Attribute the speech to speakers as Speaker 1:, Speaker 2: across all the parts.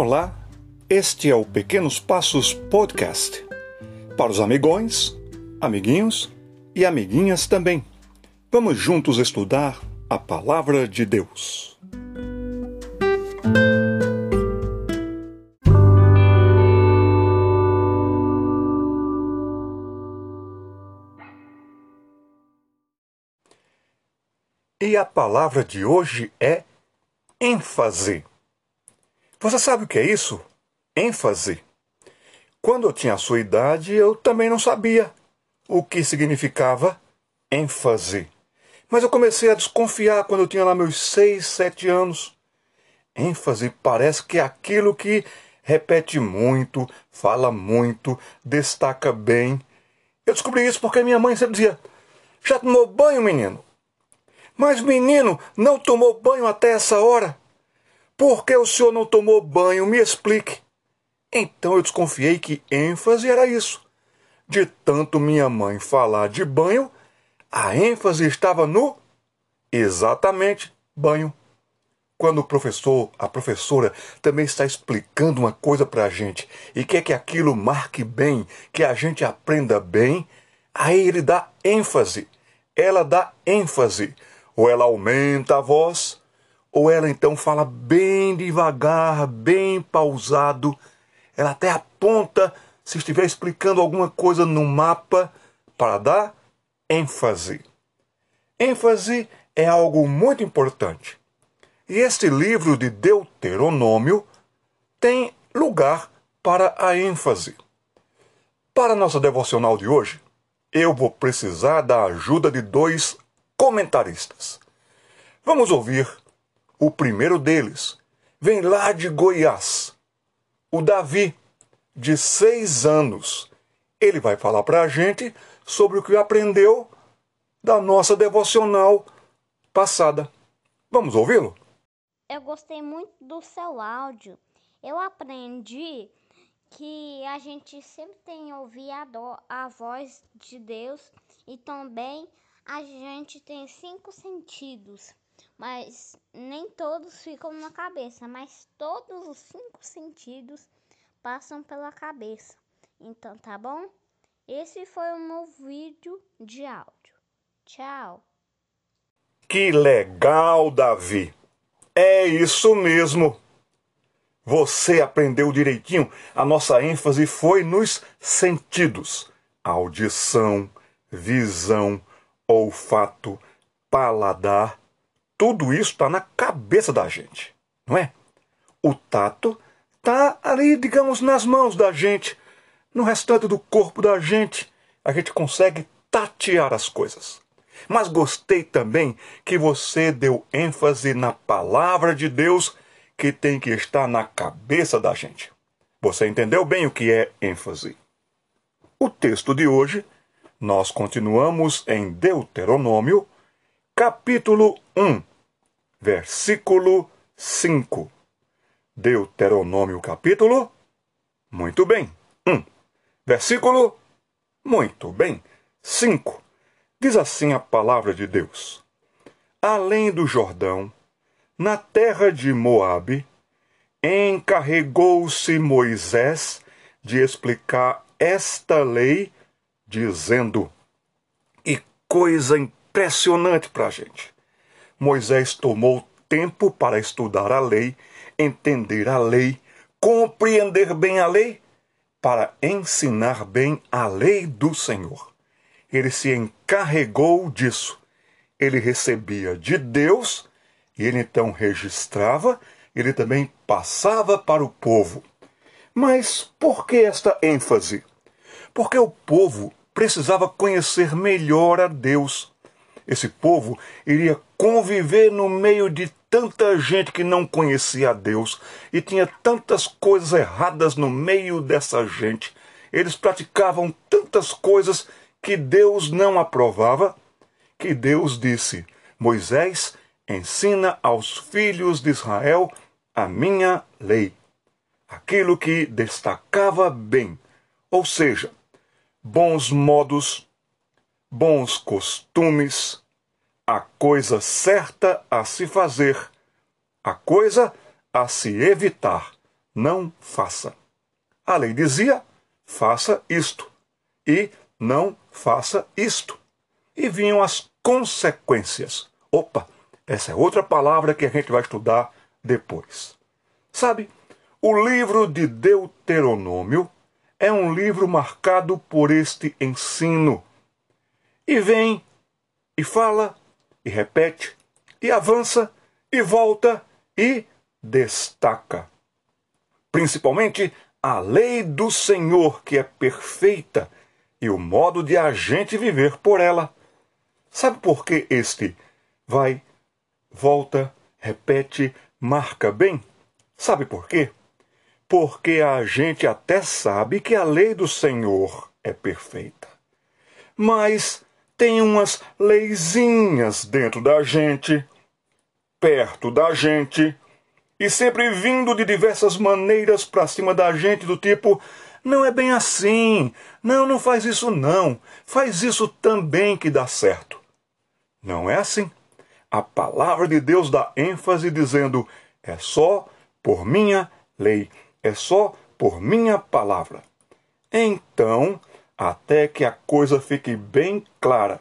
Speaker 1: Olá, este é o Pequenos Passos Podcast. Para os amigões, amiguinhos e amiguinhas também. Vamos juntos estudar a Palavra de Deus. E a palavra de hoje é ênfase. Você sabe o que é isso? ênfase. Quando eu tinha a sua idade, eu também não sabia o que significava ênfase. Mas eu comecei a desconfiar quando eu tinha lá meus seis, sete anos. ênfase parece que é aquilo que repete muito, fala muito, destaca bem. Eu descobri isso porque minha mãe sempre dizia: Já tomou banho, menino? Mas, menino, não tomou banho até essa hora? Por que o senhor não tomou banho? Me explique. Então eu desconfiei que ênfase era isso. De tanto minha mãe falar de banho, a ênfase estava no exatamente banho. Quando o professor, a professora, também está explicando uma coisa para a gente e quer que aquilo marque bem, que a gente aprenda bem, aí ele dá ênfase. Ela dá ênfase. Ou ela aumenta a voz, ou ela então fala bem devagar, bem pausado ela até aponta se estiver explicando alguma coisa no mapa para dar ênfase. ênfase é algo muito importante. E este livro de Deuteronômio tem lugar para a ênfase. Para a nossa devocional de hoje, eu vou precisar da ajuda de dois comentaristas. Vamos ouvir o primeiro deles. Vem lá de Goiás o Davi, de seis anos. Ele vai falar para a gente sobre o que aprendeu da nossa devocional passada. Vamos ouvi-lo?
Speaker 2: Eu gostei muito do seu áudio. Eu aprendi que a gente sempre tem que ouvir a, do, a voz de Deus e também a gente tem cinco sentidos, mas nem todos ficam na cabeça, mas todos os cinco sentidos passam pela cabeça. Então, tá bom? Esse foi o meu vídeo de áudio. Tchau.
Speaker 1: Que legal, Davi. É isso mesmo. Você aprendeu direitinho. A nossa ênfase foi nos sentidos: audição, visão, olfato, paladar. Tudo isso está na cabeça da gente, não é? O tato está ali, digamos, nas mãos da gente, no restante do corpo da gente. A gente consegue tatear as coisas. Mas gostei também que você deu ênfase na palavra de Deus que tem que estar na cabeça da gente. Você entendeu bem o que é ênfase? O texto de hoje, nós continuamos em Deuteronômio, capítulo 1, versículo 5. Deuteronômio capítulo. Muito bem. 1. Versículo. Muito bem. 5. Diz assim a palavra de Deus: Além do Jordão, na terra de Moabe, encarregou-se Moisés de explicar esta lei, dizendo: E coisa impressionante para a gente. Moisés tomou tempo para estudar a lei entender a lei, compreender bem a lei, para ensinar bem a lei do Senhor. Ele se encarregou disso. Ele recebia de Deus e ele então registrava, ele também passava para o povo. Mas por que esta ênfase? Porque o povo precisava conhecer melhor a Deus. Esse povo iria conviver no meio de tanta gente que não conhecia a Deus e tinha tantas coisas erradas no meio dessa gente. Eles praticavam tantas coisas que Deus não aprovava, que Deus disse: Moisés, ensina aos filhos de Israel a minha lei. Aquilo que destacava bem, ou seja, bons modos, bons costumes, a coisa certa a se fazer, a coisa a se evitar não faça. A lei dizia: faça isto e não faça isto. E vinham as consequências. Opa, essa é outra palavra que a gente vai estudar depois. Sabe, o livro de Deuteronômio é um livro marcado por este ensino. E vem, e fala, e repete, e avança, e volta, e destaca. Principalmente a lei do Senhor, que é perfeita, e o modo de a gente viver por ela. Sabe por que este vai, volta, repete, marca bem? Sabe por quê? Porque a gente até sabe que a lei do Senhor é perfeita. Mas tem umas leizinhas dentro da gente, perto da gente, e sempre vindo de diversas maneiras para cima da gente, do tipo: não é bem assim, não, não faz isso não, faz isso também que dá certo. Não é assim. A palavra de Deus dá ênfase dizendo: é só por minha lei, é só por minha palavra. Então, até que a coisa fique bem clara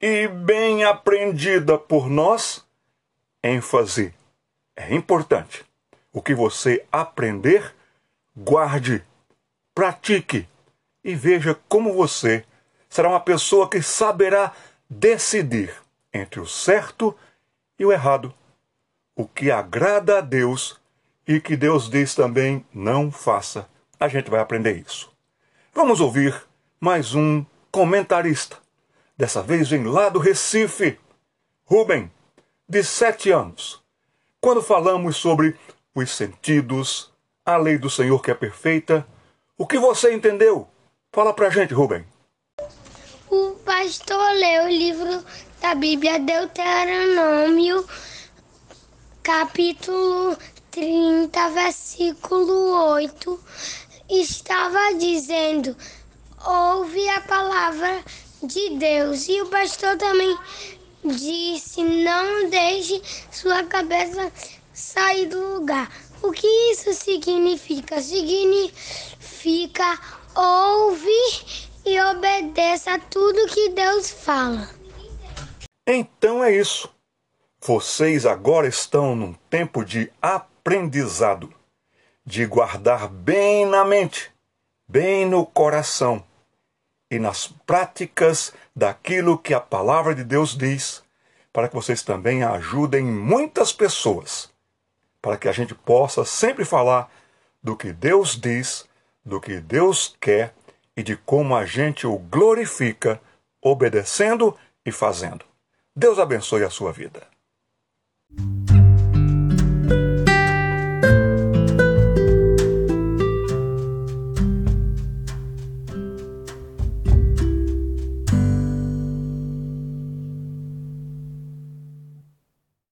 Speaker 1: e bem aprendida por nós, ênfase é importante. O que você aprender, guarde, pratique e veja como você será uma pessoa que saberá decidir entre o certo e o errado, o que agrada a Deus e que Deus diz também não faça. A gente vai aprender isso. Vamos ouvir mais um comentarista. Dessa vez vem lá do Recife, Rubem, de sete anos. Quando falamos sobre os sentidos, a lei do Senhor que é perfeita, o que você entendeu? Fala pra gente, Rubem.
Speaker 3: O pastor leu o livro da Bíblia Deuteronômio, capítulo 30, versículo 8, estava dizendo: ouve a palavra de Deus. E o pastor também disse: não deixe sua cabeça sair do lugar. O que isso significa? Significa ouve e obedeça a tudo que Deus fala.
Speaker 1: Então é isso. Vocês agora estão num tempo de aprendizado, de guardar bem na mente, bem no coração e nas práticas daquilo que a palavra de Deus diz, para que vocês também ajudem muitas pessoas, para que a gente possa sempre falar do que Deus diz, do que Deus quer e de como a gente o glorifica, obedecendo e fazendo. Deus abençoe a sua vida.